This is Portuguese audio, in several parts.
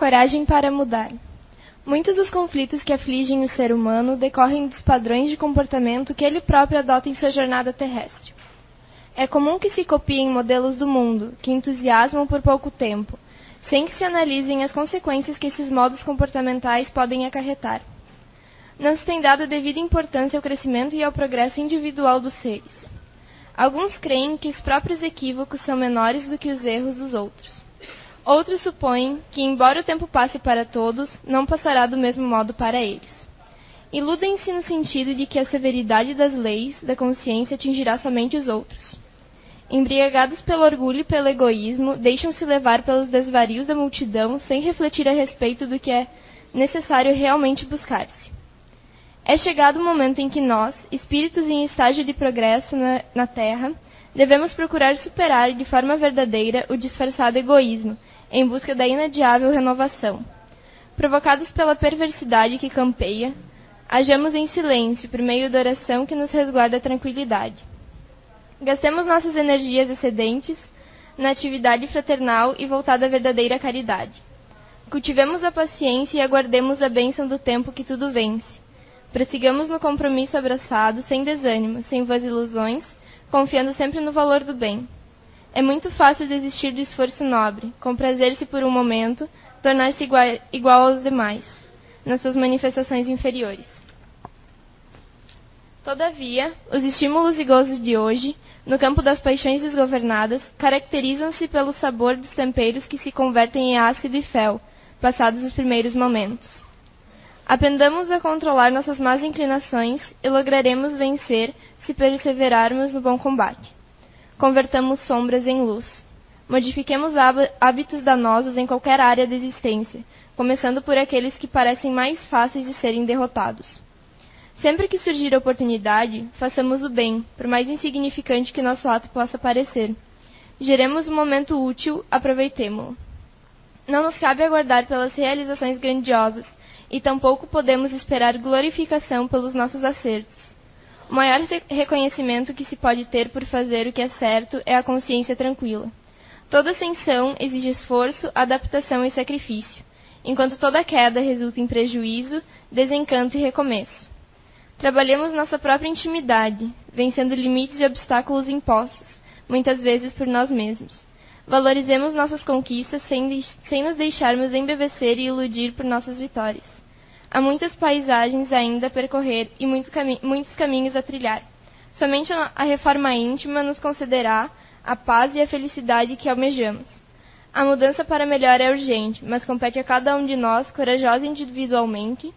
Coragem para mudar. Muitos dos conflitos que afligem o ser humano decorrem dos padrões de comportamento que ele próprio adota em sua jornada terrestre. É comum que se copiem modelos do mundo, que entusiasmam por pouco tempo, sem que se analisem as consequências que esses modos comportamentais podem acarretar. Não se tem dado devida importância ao crescimento e ao progresso individual dos seres. Alguns creem que os próprios equívocos são menores do que os erros dos outros. Outros supõem que, embora o tempo passe para todos, não passará do mesmo modo para eles. Iludem-se no sentido de que a severidade das leis da consciência atingirá somente os outros. Embriagados pelo orgulho e pelo egoísmo, deixam-se levar pelos desvarios da multidão sem refletir a respeito do que é necessário realmente buscar-se. É chegado o momento em que nós, espíritos em estágio de progresso na, na Terra, devemos procurar superar de forma verdadeira o disfarçado egoísmo, em busca da inadiável renovação. Provocados pela perversidade que campeia, hajamos em silêncio por meio da oração que nos resguarda a tranquilidade. Gastemos nossas energias excedentes na atividade fraternal e voltada à verdadeira caridade. Cultivemos a paciência e aguardemos a bênção do tempo que tudo vence. Prossigamos no compromisso abraçado, sem desânimo, sem vãs ilusões, confiando sempre no valor do bem. É muito fácil desistir do esforço nobre, comprazer-se por um momento, tornar-se igual, igual aos demais, nas suas manifestações inferiores. Todavia, os estímulos e gozos de hoje, no campo das paixões desgovernadas, caracterizam-se pelo sabor dos temperos que se convertem em ácido e fel, passados os primeiros momentos. Aprendamos a controlar nossas más inclinações e lograremos vencer se perseverarmos no bom combate convertamos sombras em luz. Modifiquemos hábitos danosos em qualquer área da existência, começando por aqueles que parecem mais fáceis de serem derrotados. Sempre que surgir a oportunidade, façamos o bem, por mais insignificante que nosso ato possa parecer. Geremos um momento útil, aproveitemo-lo. Não nos cabe aguardar pelas realizações grandiosas, e tampouco podemos esperar glorificação pelos nossos acertos. O maior reconhecimento que se pode ter por fazer o que é certo é a consciência tranquila. Toda ascensão exige esforço, adaptação e sacrifício, enquanto toda queda resulta em prejuízo, desencanto e recomeço. Trabalhemos nossa própria intimidade, vencendo limites e obstáculos impostos, muitas vezes por nós mesmos. Valorizemos nossas conquistas sem, sem nos deixarmos embevecer e iludir por nossas vitórias. Há muitas paisagens ainda a percorrer e muito cami muitos caminhos a trilhar. Somente a reforma íntima nos concederá a paz e a felicidade que almejamos. A mudança para melhor é urgente, mas compete a cada um de nós, corajosos individualmente,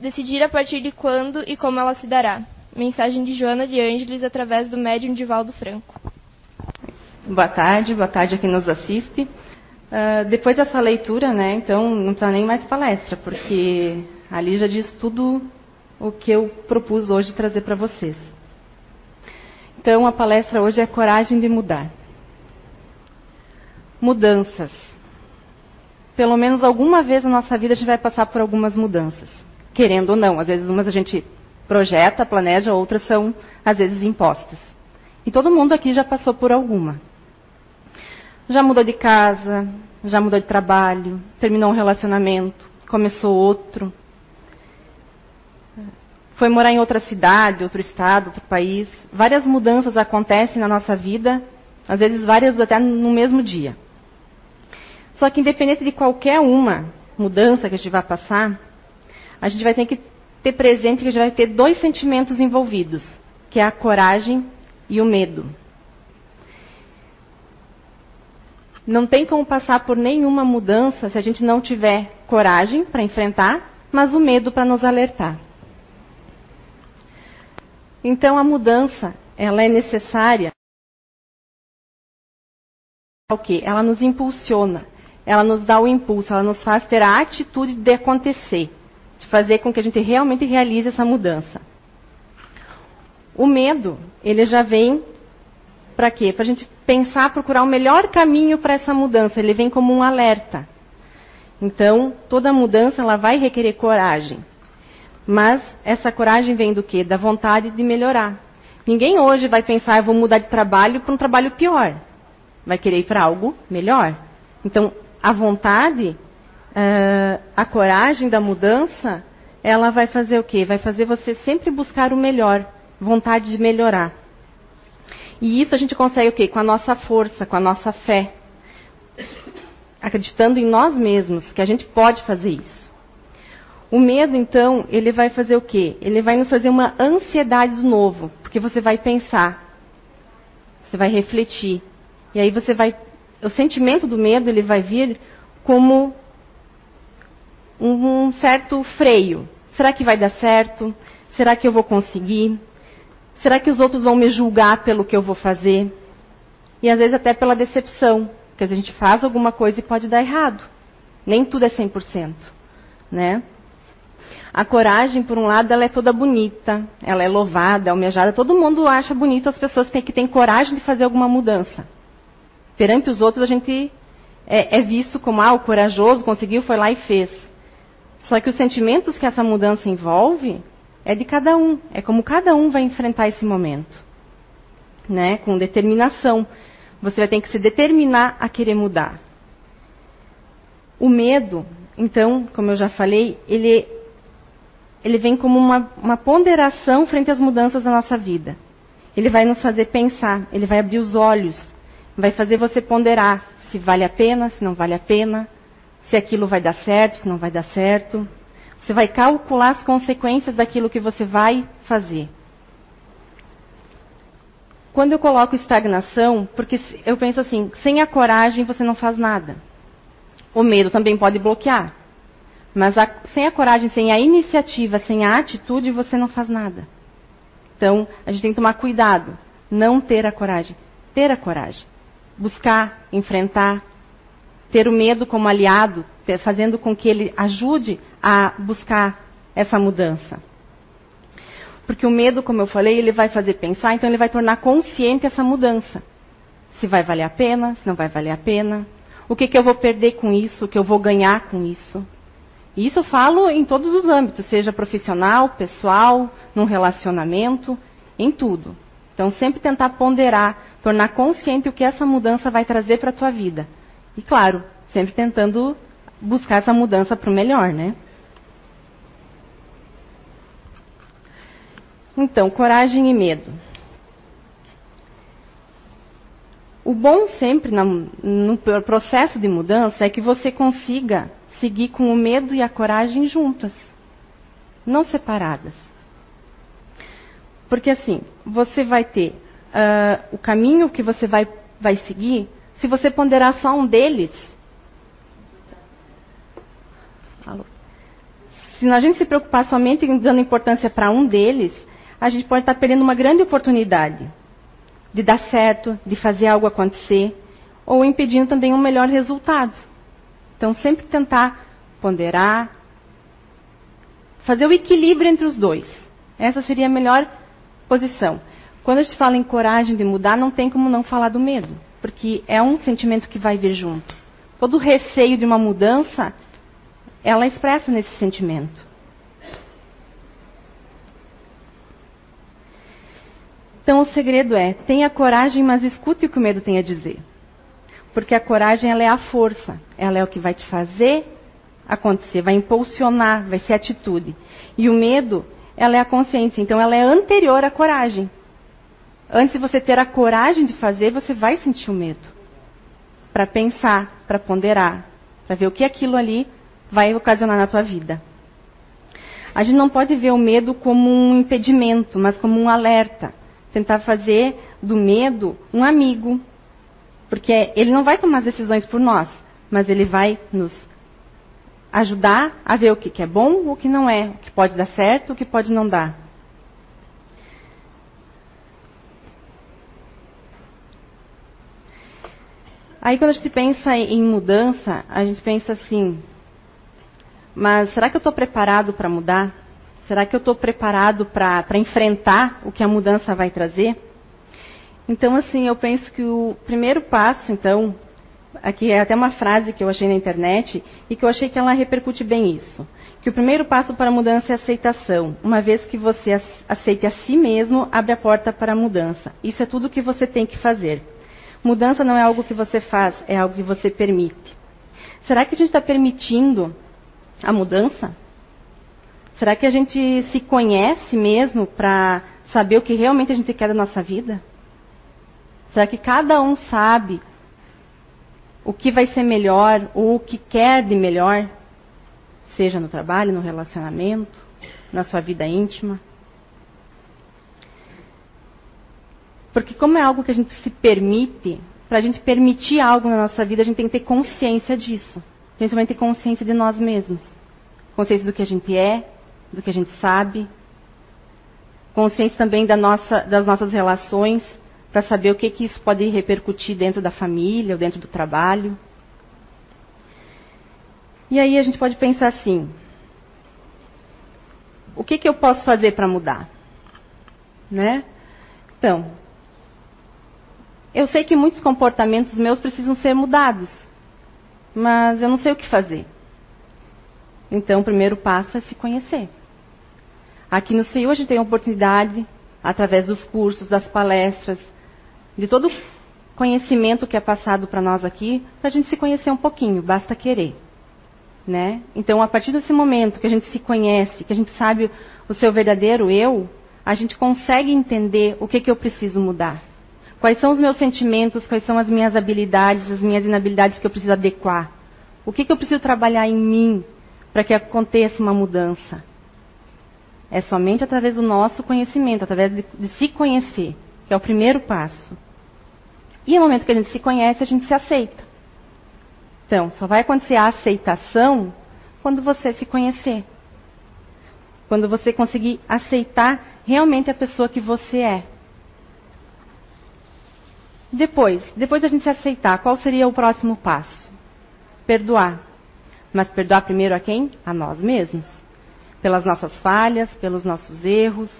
decidir a partir de quando e como ela se dará. Mensagem de Joana de Ângeles através do médium Divaldo Franco. Boa tarde, boa tarde a quem nos assiste. Uh, depois dessa leitura, né, então não precisa nem mais palestra, porque Ali já diz tudo o que eu propus hoje trazer para vocês. Então, a palestra hoje é Coragem de Mudar. Mudanças. Pelo menos alguma vez na nossa vida a gente vai passar por algumas mudanças. Querendo ou não. Às vezes, umas a gente projeta, planeja, outras são, às vezes, impostas. E todo mundo aqui já passou por alguma. Já mudou de casa, já mudou de trabalho, terminou um relacionamento, começou outro, foi morar em outra cidade, outro estado, outro país. Várias mudanças acontecem na nossa vida, às vezes várias até no mesmo dia. Só que independente de qualquer uma mudança que a gente vai passar, a gente vai ter que ter presente que a gente vai ter dois sentimentos envolvidos, que é a coragem e o medo. Não tem como passar por nenhuma mudança se a gente não tiver coragem para enfrentar, mas o medo para nos alertar. Então a mudança, ela é necessária. O que? Ela nos impulsiona, ela nos dá o impulso, ela nos faz ter a atitude de acontecer, de fazer com que a gente realmente realize essa mudança. O medo, ele já vem para quê? Para a gente pensar, procurar o melhor caminho para essa mudança. Ele vem como um alerta. Então, toda mudança ela vai requerer coragem. Mas essa coragem vem do quê? Da vontade de melhorar. Ninguém hoje vai pensar, eu vou mudar de trabalho para um trabalho pior. Vai querer ir para algo melhor. Então, a vontade uh, a coragem da mudança, ela vai fazer o quê? Vai fazer você sempre buscar o melhor, vontade de melhorar. E isso a gente consegue o quê? Com a nossa força, com a nossa fé. Acreditando em nós mesmos, que a gente pode fazer isso. O medo, então, ele vai fazer o quê? Ele vai nos fazer uma ansiedade do novo, porque você vai pensar, você vai refletir, e aí você vai, o sentimento do medo ele vai vir como um certo freio. Será que vai dar certo? Será que eu vou conseguir? Será que os outros vão me julgar pelo que eu vou fazer? E às vezes até pela decepção, porque a gente faz alguma coisa e pode dar errado. Nem tudo é 100%, né? A coragem, por um lado, ela é toda bonita, ela é louvada, almejada. Todo mundo acha bonito as pessoas que têm coragem de fazer alguma mudança. Perante os outros, a gente é, é visto como, ah, o corajoso conseguiu, foi lá e fez. Só que os sentimentos que essa mudança envolve é de cada um. É como cada um vai enfrentar esse momento. Né? Com determinação. Você vai ter que se determinar a querer mudar. O medo, então, como eu já falei, ele, ele vem como uma, uma ponderação frente às mudanças da nossa vida. Ele vai nos fazer pensar, ele vai abrir os olhos, vai fazer você ponderar se vale a pena, se não vale a pena, se aquilo vai dar certo, se não vai dar certo. Você vai calcular as consequências daquilo que você vai fazer. Quando eu coloco estagnação, porque eu penso assim, sem a coragem você não faz nada. O medo também pode bloquear. Mas a, sem a coragem, sem a iniciativa, sem a atitude, você não faz nada. Então, a gente tem que tomar cuidado. Não ter a coragem. Ter a coragem. Buscar, enfrentar, ter o medo como aliado, fazendo com que ele ajude a buscar essa mudança. Porque o medo, como eu falei, ele vai fazer pensar, então ele vai tornar consciente essa mudança. Se vai valer a pena, se não vai valer a pena. O que, que eu vou perder com isso, o que eu vou ganhar com isso. E isso eu falo em todos os âmbitos, seja profissional, pessoal, num relacionamento, em tudo. Então sempre tentar ponderar, tornar consciente o que essa mudança vai trazer para a tua vida. E claro, sempre tentando buscar essa mudança para o melhor, né? Então, coragem e medo. O bom sempre no processo de mudança é que você consiga seguir com o medo e a coragem juntas, não separadas. Porque assim, você vai ter uh, o caminho que você vai, vai seguir se você ponderar só um deles, se a gente se preocupar somente em dando importância para um deles, a gente pode estar perdendo uma grande oportunidade de dar certo, de fazer algo acontecer, ou impedindo também um melhor resultado. Então, sempre tentar ponderar, fazer o equilíbrio entre os dois. Essa seria a melhor posição. Quando a gente fala em coragem de mudar, não tem como não falar do medo porque é um sentimento que vai vir junto. Todo o receio de uma mudança, ela expressa nesse sentimento. Então o segredo é, tenha coragem, mas escute o que o medo tem a dizer. Porque a coragem ela é a força, ela é o que vai te fazer acontecer, vai impulsionar, vai ser atitude. E o medo, ela é a consciência, então ela é anterior à coragem. Antes de você ter a coragem de fazer, você vai sentir o medo. Para pensar, para ponderar, para ver o que aquilo ali vai ocasionar na tua vida. A gente não pode ver o medo como um impedimento, mas como um alerta. Tentar fazer do medo um amigo. Porque ele não vai tomar as decisões por nós, mas ele vai nos ajudar a ver o que é bom, o que não é, o que pode dar certo, o que pode não dar. Aí quando a gente pensa em mudança, a gente pensa assim, mas será que eu estou preparado para mudar? Será que eu estou preparado para enfrentar o que a mudança vai trazer? Então, assim, eu penso que o primeiro passo, então, aqui é até uma frase que eu achei na internet e que eu achei que ela repercute bem isso. Que o primeiro passo para a mudança é a aceitação. Uma vez que você aceite a si mesmo, abre a porta para a mudança. Isso é tudo o que você tem que fazer. Mudança não é algo que você faz, é algo que você permite. Será que a gente está permitindo a mudança? Será que a gente se conhece mesmo para saber o que realmente a gente quer da nossa vida? Será que cada um sabe o que vai ser melhor ou o que quer de melhor? Seja no trabalho, no relacionamento, na sua vida íntima? Porque, como é algo que a gente se permite, para a gente permitir algo na nossa vida, a gente tem que ter consciência disso. Principalmente consciência de nós mesmos. Consciência do que a gente é, do que a gente sabe. Consciência também da nossa, das nossas relações, para saber o que, que isso pode repercutir dentro da família ou dentro do trabalho. E aí a gente pode pensar assim: o que, que eu posso fazer para mudar? Né? Então, eu sei que muitos comportamentos meus precisam ser mudados, mas eu não sei o que fazer. Então, o primeiro passo é se conhecer. Aqui no CEU a gente tem a oportunidade, através dos cursos, das palestras, de todo conhecimento que é passado para nós aqui, para a gente se conhecer um pouquinho, basta querer. Né? Então, a partir desse momento que a gente se conhece, que a gente sabe o seu verdadeiro eu, a gente consegue entender o que, que eu preciso mudar. Quais são os meus sentimentos, quais são as minhas habilidades, as minhas inabilidades que eu preciso adequar. O que, que eu preciso trabalhar em mim para que aconteça uma mudança. É somente através do nosso conhecimento, através de, de se conhecer, que é o primeiro passo. E no momento que a gente se conhece, a gente se aceita. Então, só vai acontecer a aceitação quando você se conhecer. Quando você conseguir aceitar realmente a pessoa que você é. Depois, depois da gente se aceitar, qual seria o próximo passo? Perdoar. Mas perdoar primeiro a quem? A nós mesmos pelas nossas falhas, pelos nossos erros,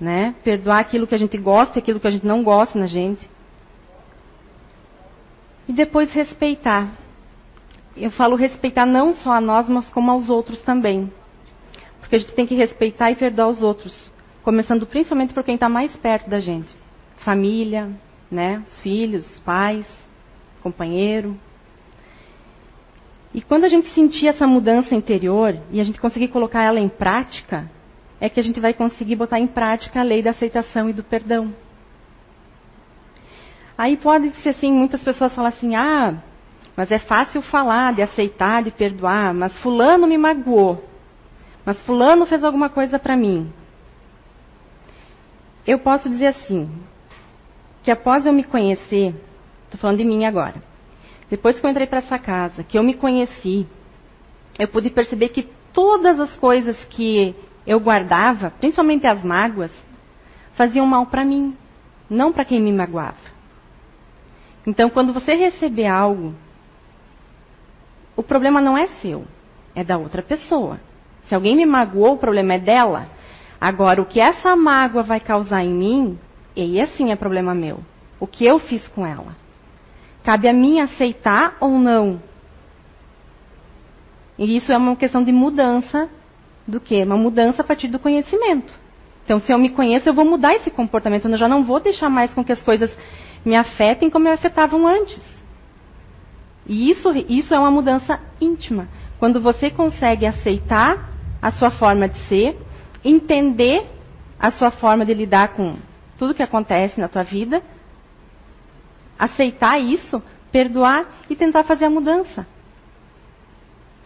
né? Perdoar aquilo que a gente gosta e aquilo que a gente não gosta na gente. E depois respeitar. Eu falo respeitar não só a nós, mas como aos outros também. Porque a gente tem que respeitar e perdoar os outros. Começando principalmente por quem está mais perto da gente. Família, né? Os filhos, os pais, companheiro. E quando a gente sentir essa mudança interior e a gente conseguir colocar ela em prática, é que a gente vai conseguir botar em prática a lei da aceitação e do perdão. Aí pode ser assim, muitas pessoas falam assim: "Ah, mas é fácil falar de aceitar, de perdoar, mas fulano me magoou. Mas fulano fez alguma coisa para mim". Eu posso dizer assim, que após eu me conhecer, estou falando de mim agora. Depois que eu entrei para essa casa, que eu me conheci, eu pude perceber que todas as coisas que eu guardava, principalmente as mágoas, faziam mal para mim, não para quem me magoava. Então, quando você receber algo, o problema não é seu, é da outra pessoa. Se alguém me magoou, o problema é dela. Agora, o que essa mágoa vai causar em mim, aí assim é problema meu. O que eu fiz com ela. Cabe a mim aceitar ou não. E isso é uma questão de mudança do quê? Uma mudança a partir do conhecimento. Então, se eu me conheço, eu vou mudar esse comportamento. Eu já não vou deixar mais com que as coisas me afetem como me afetavam antes. E isso, isso é uma mudança íntima. Quando você consegue aceitar a sua forma de ser, entender a sua forma de lidar com tudo que acontece na tua vida aceitar isso, perdoar e tentar fazer a mudança.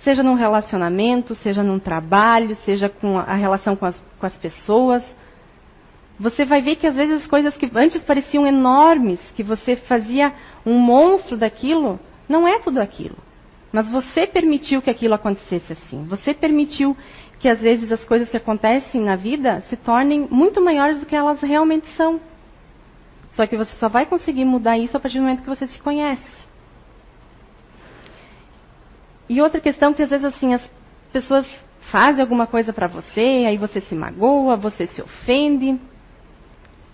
Seja num relacionamento, seja num trabalho, seja com a relação com as, com as pessoas. Você vai ver que às vezes as coisas que antes pareciam enormes, que você fazia um monstro daquilo, não é tudo aquilo. Mas você permitiu que aquilo acontecesse assim. Você permitiu que às vezes as coisas que acontecem na vida se tornem muito maiores do que elas realmente são. Só que você só vai conseguir mudar isso a partir do momento que você se conhece. E outra questão que às vezes assim as pessoas fazem alguma coisa para você, aí você se magoa, você se ofende.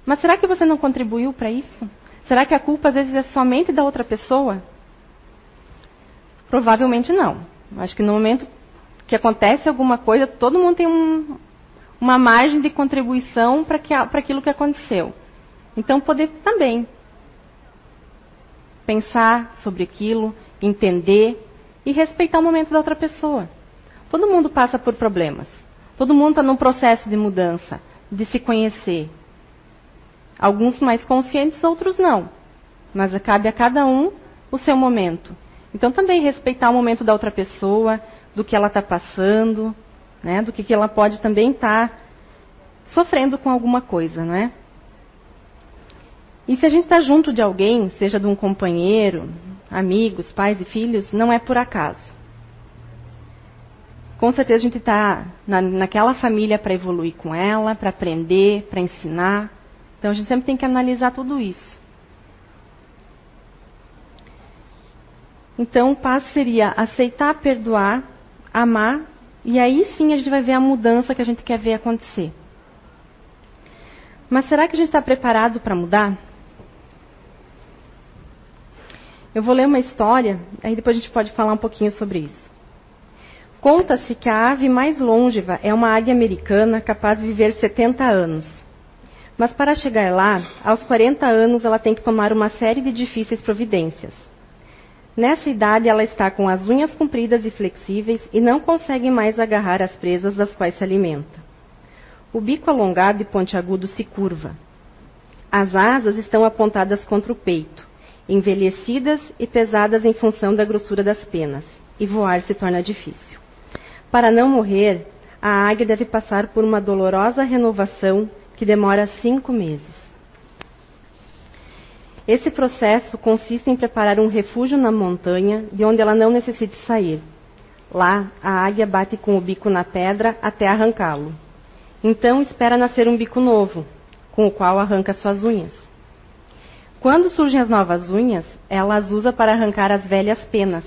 Mas será que você não contribuiu para isso? Será que a culpa às vezes é somente da outra pessoa? Provavelmente não. Acho que no momento que acontece alguma coisa, todo mundo tem um, uma margem de contribuição para aquilo que aconteceu. Então, poder também pensar sobre aquilo, entender e respeitar o momento da outra pessoa. Todo mundo passa por problemas. Todo mundo está num processo de mudança, de se conhecer. Alguns mais conscientes, outros não. Mas cabe a cada um o seu momento. Então também respeitar o momento da outra pessoa, do que ela está passando, né, do que, que ela pode também estar tá sofrendo com alguma coisa, né? E se a gente está junto de alguém, seja de um companheiro, amigos, pais e filhos, não é por acaso. Com certeza a gente está na, naquela família para evoluir com ela, para aprender, para ensinar. Então a gente sempre tem que analisar tudo isso. Então o passo seria aceitar, perdoar, amar, e aí sim a gente vai ver a mudança que a gente quer ver acontecer. Mas será que a gente está preparado para mudar? Eu vou ler uma história, aí depois a gente pode falar um pouquinho sobre isso. Conta-se que a ave mais longeva é uma águia americana capaz de viver 70 anos. Mas para chegar lá, aos 40 anos ela tem que tomar uma série de difíceis providências. Nessa idade ela está com as unhas compridas e flexíveis e não consegue mais agarrar as presas das quais se alimenta. O bico alongado e pontiagudo se curva. As asas estão apontadas contra o peito, envelhecidas e pesadas em função da grossura das penas, e voar se torna difícil. Para não morrer, a águia deve passar por uma dolorosa renovação que demora cinco meses. Esse processo consiste em preparar um refúgio na montanha de onde ela não necessite sair. Lá, a águia bate com o bico na pedra até arrancá-lo. Então espera nascer um bico novo, com o qual arranca suas unhas. Quando surgem as novas unhas, ela as usa para arrancar as velhas penas.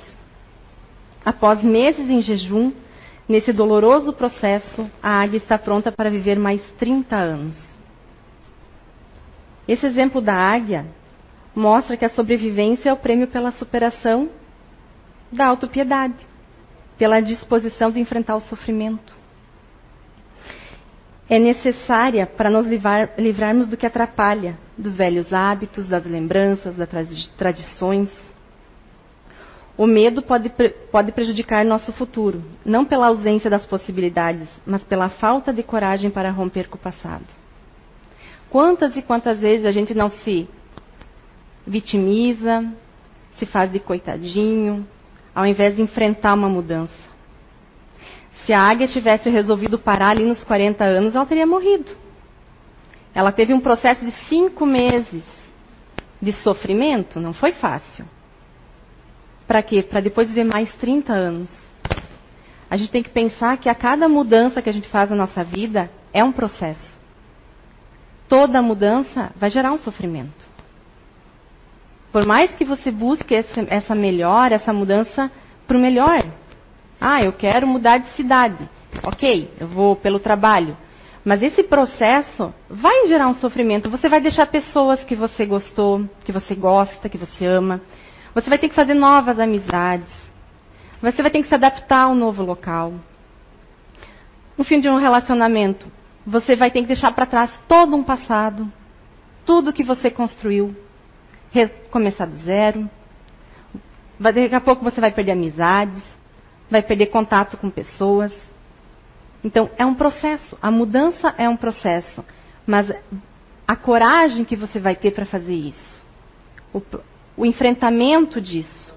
Após meses em jejum, Nesse doloroso processo, a águia está pronta para viver mais 30 anos. Esse exemplo da águia mostra que a sobrevivência é o prêmio pela superação da autopiedade, pela disposição de enfrentar o sofrimento. É necessária para nos livrar, livrarmos do que atrapalha, dos velhos hábitos, das lembranças, das tradições o medo pode, pode prejudicar nosso futuro, não pela ausência das possibilidades, mas pela falta de coragem para romper com o passado. Quantas e quantas vezes a gente não se vitimiza, se faz de coitadinho, ao invés de enfrentar uma mudança? Se a águia tivesse resolvido parar ali nos 40 anos, ela teria morrido. Ela teve um processo de cinco meses de sofrimento, não foi fácil. Para quê? Para depois viver mais 30 anos. A gente tem que pensar que a cada mudança que a gente faz na nossa vida é um processo. Toda mudança vai gerar um sofrimento. Por mais que você busque essa melhora, essa mudança para o melhor. Ah, eu quero mudar de cidade. Ok, eu vou pelo trabalho. Mas esse processo vai gerar um sofrimento. Você vai deixar pessoas que você gostou, que você gosta, que você ama. Você vai ter que fazer novas amizades. Você vai ter que se adaptar ao novo local. No fim de um relacionamento, você vai ter que deixar para trás todo um passado, tudo que você construiu, recomeçar do zero. Daqui a pouco você vai perder amizades, vai perder contato com pessoas. Então, é um processo. A mudança é um processo. Mas a coragem que você vai ter para fazer isso, o enfrentamento disso.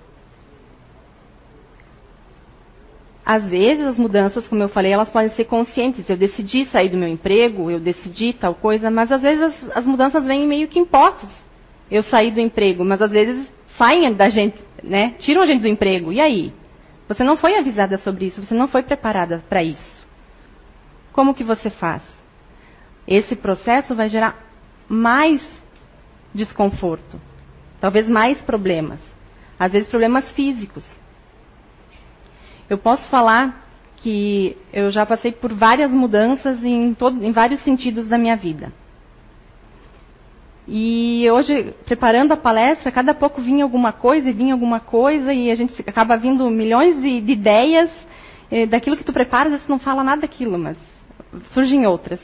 Às vezes, as mudanças, como eu falei, elas podem ser conscientes. Eu decidi sair do meu emprego, eu decidi tal coisa, mas às vezes as, as mudanças vêm meio que impostas. Eu saí do emprego, mas às vezes saem da gente, né? Tiram a gente do emprego. E aí? Você não foi avisada sobre isso, você não foi preparada para isso. Como que você faz? Esse processo vai gerar mais desconforto. Talvez mais problemas. Às vezes problemas físicos. Eu posso falar que eu já passei por várias mudanças em, todo, em vários sentidos da minha vida. E hoje, preparando a palestra, cada pouco vinha alguma coisa e vinha alguma coisa, e a gente acaba vindo milhões de, de ideias. daquilo que tu preparas, você não fala nada daquilo, mas surgem outras.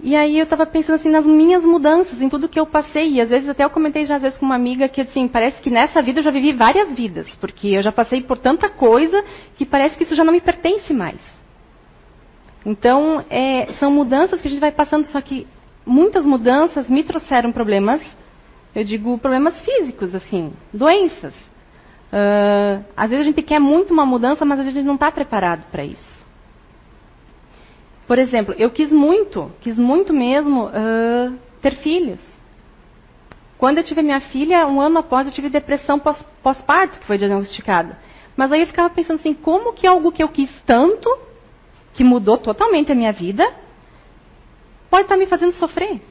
E aí eu estava pensando assim nas minhas mudanças, em tudo que eu passei. E às vezes até eu comentei já às vezes com uma amiga que assim, parece que nessa vida eu já vivi várias vidas, porque eu já passei por tanta coisa que parece que isso já não me pertence mais. Então, é, são mudanças que a gente vai passando, só que muitas mudanças me trouxeram problemas, eu digo problemas físicos, assim, doenças. Uh, às vezes a gente quer muito uma mudança, mas a gente não está preparado para isso. Por exemplo, eu quis muito, quis muito mesmo uh, ter filhos. Quando eu tive minha filha, um ano após, eu tive depressão pós-parto, que foi diagnosticada. Mas aí eu ficava pensando assim, como que algo que eu quis tanto, que mudou totalmente a minha vida, pode estar tá me fazendo sofrer?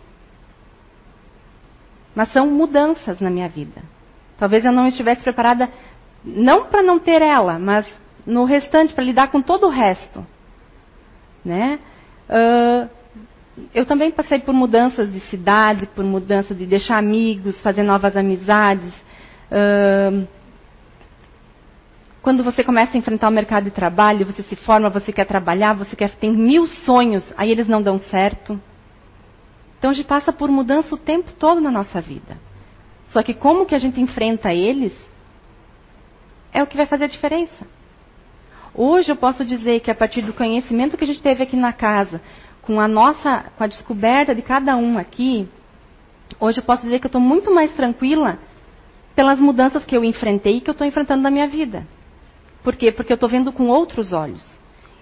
Mas são mudanças na minha vida. Talvez eu não estivesse preparada, não para não ter ela, mas no restante, para lidar com todo o resto. Né? Uh, eu também passei por mudanças de cidade, por mudança de deixar amigos, fazer novas amizades. Uh, quando você começa a enfrentar o mercado de trabalho, você se forma, você quer trabalhar, você quer tem mil sonhos, aí eles não dão certo. Então a gente passa por mudança o tempo todo na nossa vida. Só que como que a gente enfrenta eles é o que vai fazer a diferença. Hoje eu posso dizer que a partir do conhecimento que a gente teve aqui na casa, com a nossa, com a descoberta de cada um aqui, hoje eu posso dizer que eu estou muito mais tranquila pelas mudanças que eu enfrentei e que eu estou enfrentando na minha vida. Por quê? Porque eu estou vendo com outros olhos.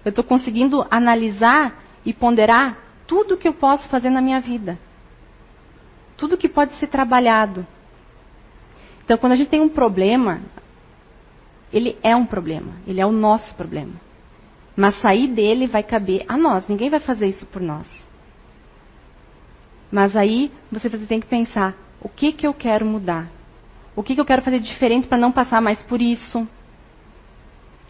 Eu estou conseguindo analisar e ponderar tudo que eu posso fazer na minha vida. Tudo que pode ser trabalhado. Então, quando a gente tem um problema, ele é um problema, ele é o nosso problema. Mas sair dele vai caber a nós, ninguém vai fazer isso por nós. Mas aí você tem que pensar: o que, que eu quero mudar? O que, que eu quero fazer diferente para não passar mais por isso?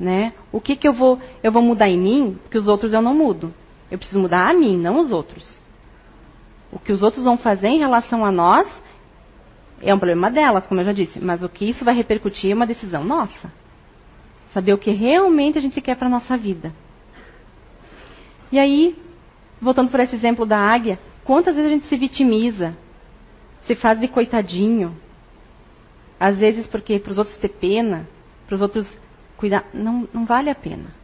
Né? O que, que eu vou eu vou mudar em mim, que os outros eu não mudo. Eu preciso mudar a mim, não os outros. O que os outros vão fazer em relação a nós é um problema delas, como eu já disse, mas o que isso vai repercutir é uma decisão nossa. Saber o que realmente a gente quer para a nossa vida. E aí, voltando para esse exemplo da águia, quantas vezes a gente se vitimiza, se faz de coitadinho, às vezes porque para os outros ter pena, para os outros cuidar, não, não vale a pena.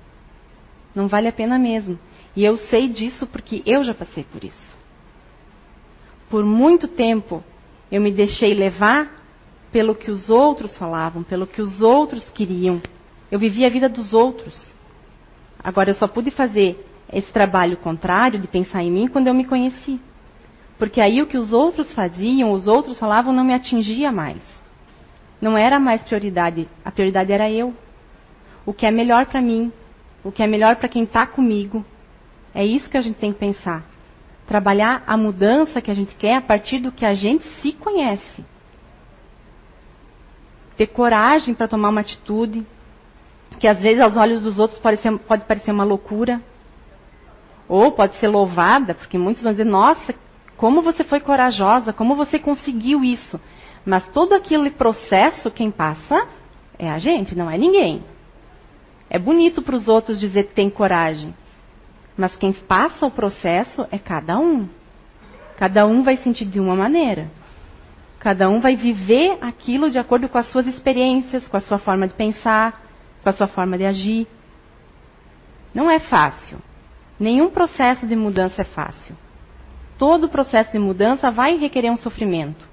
Não vale a pena mesmo. E eu sei disso porque eu já passei por isso. Por muito tempo eu me deixei levar pelo que os outros falavam, pelo que os outros queriam. Eu vivia a vida dos outros. Agora eu só pude fazer esse trabalho contrário de pensar em mim quando eu me conheci. Porque aí o que os outros faziam, os outros falavam, não me atingia mais. Não era mais prioridade, a prioridade era eu. O que é melhor para mim, o que é melhor para quem está comigo. É isso que a gente tem que pensar. Trabalhar a mudança que a gente quer a partir do que a gente se conhece. Ter coragem para tomar uma atitude, que às vezes aos olhos dos outros pode, ser, pode parecer uma loucura, ou pode ser louvada, porque muitos vão dizer, nossa, como você foi corajosa, como você conseguiu isso. Mas todo aquele processo, quem passa é a gente, não é ninguém. É bonito para os outros dizer que tem coragem, mas quem passa o processo é cada um. Cada um vai sentir de uma maneira. Cada um vai viver aquilo de acordo com as suas experiências, com a sua forma de pensar, com a sua forma de agir. Não é fácil. Nenhum processo de mudança é fácil. Todo processo de mudança vai requerer um sofrimento.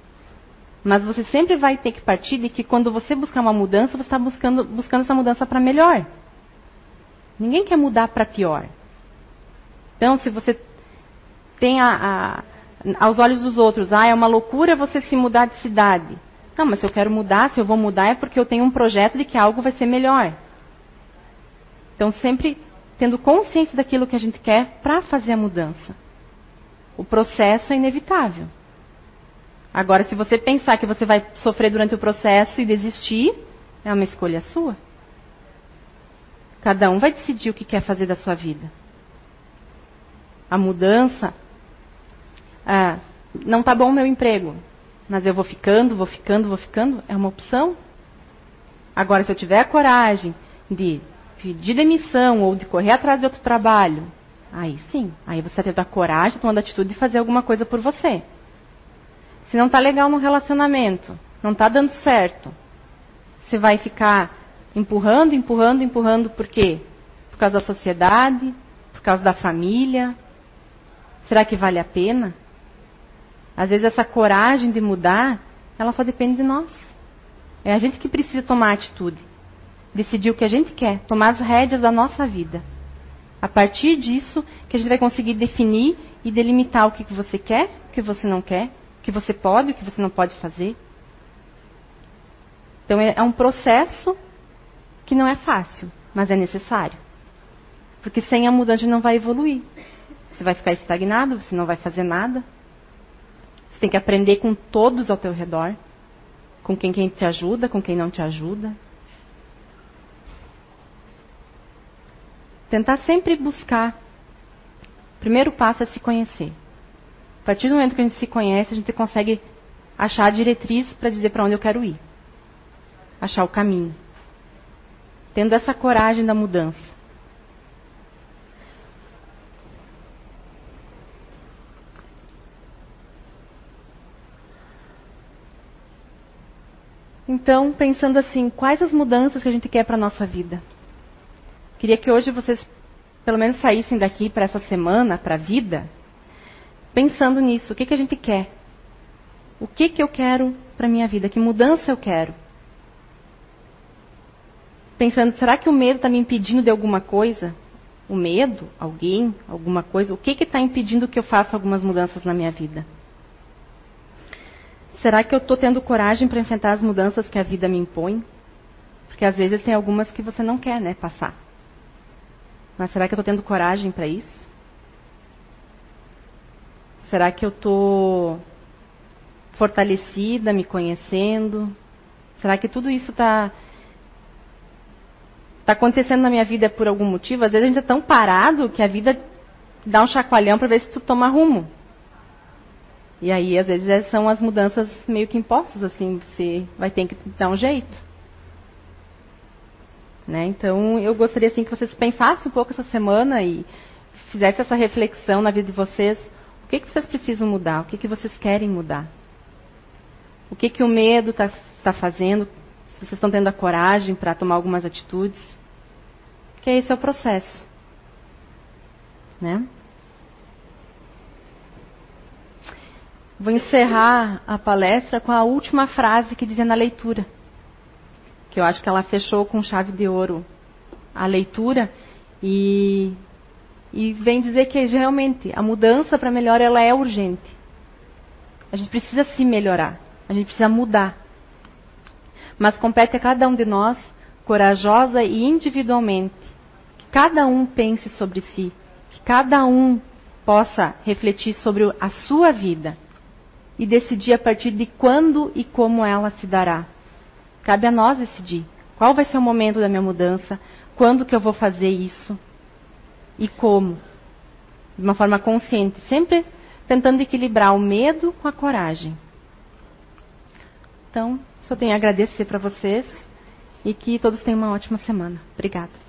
Mas você sempre vai ter que partir de que quando você buscar uma mudança, você está buscando, buscando essa mudança para melhor. Ninguém quer mudar para pior. Então, se você tem a, a, aos olhos dos outros, ah, é uma loucura você se mudar de cidade. Não, mas se eu quero mudar, se eu vou mudar, é porque eu tenho um projeto de que algo vai ser melhor. Então, sempre tendo consciência daquilo que a gente quer para fazer a mudança. O processo é inevitável. Agora, se você pensar que você vai sofrer durante o processo e desistir, é uma escolha sua. Cada um vai decidir o que quer fazer da sua vida. A mudança. Ah, não está bom o meu emprego. Mas eu vou ficando, vou ficando, vou ficando, é uma opção. Agora, se eu tiver a coragem de pedir demissão ou de correr atrás de outro trabalho, Aí sim, aí você tem a coragem, tomando a atitude de fazer alguma coisa por você. Se não está legal no relacionamento, não está dando certo, você vai ficar empurrando, empurrando, empurrando, por quê? Por causa da sociedade, por causa da família. Será que vale a pena? Às vezes essa coragem de mudar, ela só depende de nós. É a gente que precisa tomar atitude, decidir o que a gente quer, tomar as rédeas da nossa vida. A partir disso, que a gente vai conseguir definir e delimitar o que você quer, o que você não quer, o que você pode, o que você não pode fazer. Então é, é um processo que não é fácil, mas é necessário. Porque sem a mudança não vai evoluir. Você vai ficar estagnado, você não vai fazer nada. Você tem que aprender com todos ao teu redor, com quem, quem te ajuda, com quem não te ajuda. Tentar sempre buscar. O primeiro passo é se conhecer. A partir do momento que a gente se conhece, a gente consegue achar a diretriz para dizer para onde eu quero ir. Achar o caminho. Tendo essa coragem da mudança. Então, pensando assim, quais as mudanças que a gente quer para a nossa vida? Queria que hoje vocês, pelo menos, saíssem daqui para essa semana, para a vida, pensando nisso. O que, que a gente quer? O que, que eu quero para a minha vida? Que mudança eu quero? Pensando, será que o medo está me impedindo de alguma coisa? O medo, alguém, alguma coisa? O que está impedindo que eu faça algumas mudanças na minha vida? Será que eu estou tendo coragem para enfrentar as mudanças que a vida me impõe? Porque às vezes tem algumas que você não quer, né, passar. Mas será que eu estou tendo coragem para isso? Será que eu estou fortalecida, me conhecendo? Será que tudo isso está tá acontecendo na minha vida por algum motivo? Às vezes a gente é tão parado que a vida dá um chacoalhão para ver se tu toma rumo. E aí, às vezes, são as mudanças meio que impostas, assim, você vai ter que dar um jeito. Né? Então, eu gostaria assim que vocês pensassem um pouco essa semana e fizessem essa reflexão na vida de vocês. O que, que vocês precisam mudar? O que, que vocês querem mudar? O que, que o medo está tá fazendo? Se vocês estão tendo a coragem para tomar algumas atitudes. Que esse é o processo. Né? Vou encerrar a palestra com a última frase que dizia na leitura que eu acho que ela fechou com chave de ouro a leitura e, e vem dizer que realmente a mudança para melhor ela é urgente. A gente precisa se melhorar, a gente precisa mudar. Mas compete a cada um de nós, corajosa e individualmente, que cada um pense sobre si, que cada um possa refletir sobre a sua vida e decidir a partir de quando e como ela se dará. Cabe a nós decidir qual vai ser o momento da minha mudança, quando que eu vou fazer isso e como. De uma forma consciente, sempre tentando equilibrar o medo com a coragem. Então, só tenho a agradecer para vocês e que todos tenham uma ótima semana. Obrigada.